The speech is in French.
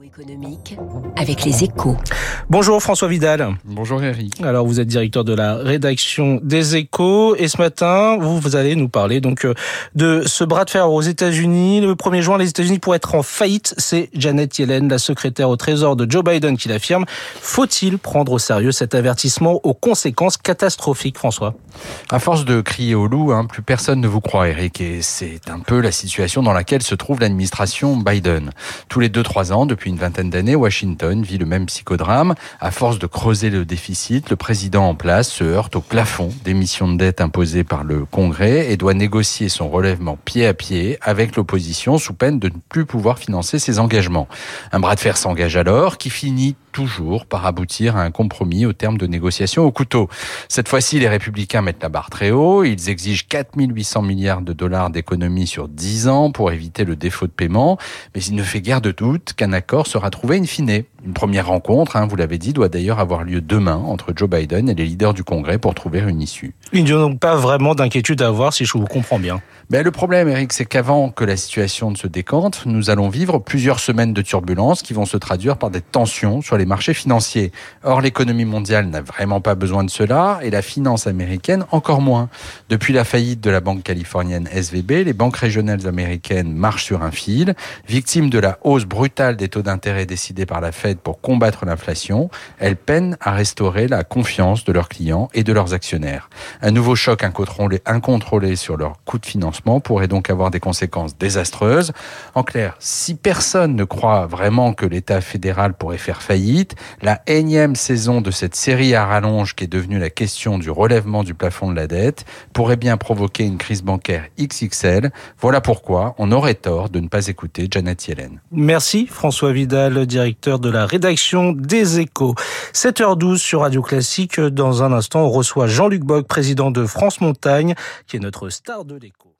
Économique avec les échos. Bonjour François Vidal. Bonjour Eric. Alors vous êtes directeur de la rédaction des échos et ce matin vous, vous allez nous parler donc euh, de ce bras de fer aux États-Unis. Le 1er juin les États-Unis pourraient être en faillite. C'est Janet Yellen, la secrétaire au Trésor de Joe Biden qui l'affirme. Faut-il prendre au sérieux cet avertissement aux conséquences catastrophiques François? À force de crier au loup, hein, plus personne ne vous croit Eric et c'est un peu la situation dans laquelle se trouve l'administration Biden. Tous les 2-3 ans, depuis une vingtaine d'années, Washington vit le même psychodrame. À force de creuser le déficit, le président en place se heurte au plafond des missions de dette imposées par le Congrès et doit négocier son relèvement pied à pied avec l'opposition sous peine de ne plus pouvoir financer ses engagements. Un bras de fer s'engage alors qui finit toujours par aboutir à un compromis au terme de négociations au couteau. Cette fois-ci, les républicains mettent la barre très haut. Ils exigent 4800 milliards de dollars d'économies sur 10 ans pour éviter le défaut de paiement. Mais il ne fait guère de doute qu'un accord sera trouvé in fine. Une première rencontre, hein, vous l'avez dit, doit d'ailleurs avoir lieu demain entre Joe Biden et les leaders du Congrès pour trouver une issue. Il n'y a donc pas vraiment d'inquiétude à avoir si je vous comprends bien. Ben, le problème, Eric, c'est qu'avant que la situation ne se décante, nous allons vivre plusieurs semaines de turbulences qui vont se traduire par des tensions sur les marchés financiers. Or, l'économie mondiale n'a vraiment pas besoin de cela et la finance américaine encore moins. Depuis la faillite de la banque californienne SVB, les banques régionales américaines marchent sur un fil. Victimes de la hausse brutale des taux d'intérêt décidés par la Fed pour combattre l'inflation, elles peinent à restaurer la confiance de leurs clients et de leurs actionnaires. Un nouveau choc incontrôlé sur leur coût de financement pourrait donc avoir des conséquences désastreuses. En clair, si personne ne croit vraiment que l'État fédéral pourrait faire faillite, la énième saison de cette série à rallonge qui est devenue la question du relèvement du plafond de la dette pourrait bien provoquer une crise bancaire XXL. Voilà pourquoi on aurait tort de ne pas écouter Janet Yellen. Merci François Vidal, directeur de rédaction des Échos. 7h12 sur Radio Classique. Dans un instant, on reçoit Jean-Luc Bock, président de France Montagne, qui est notre star de l'écho.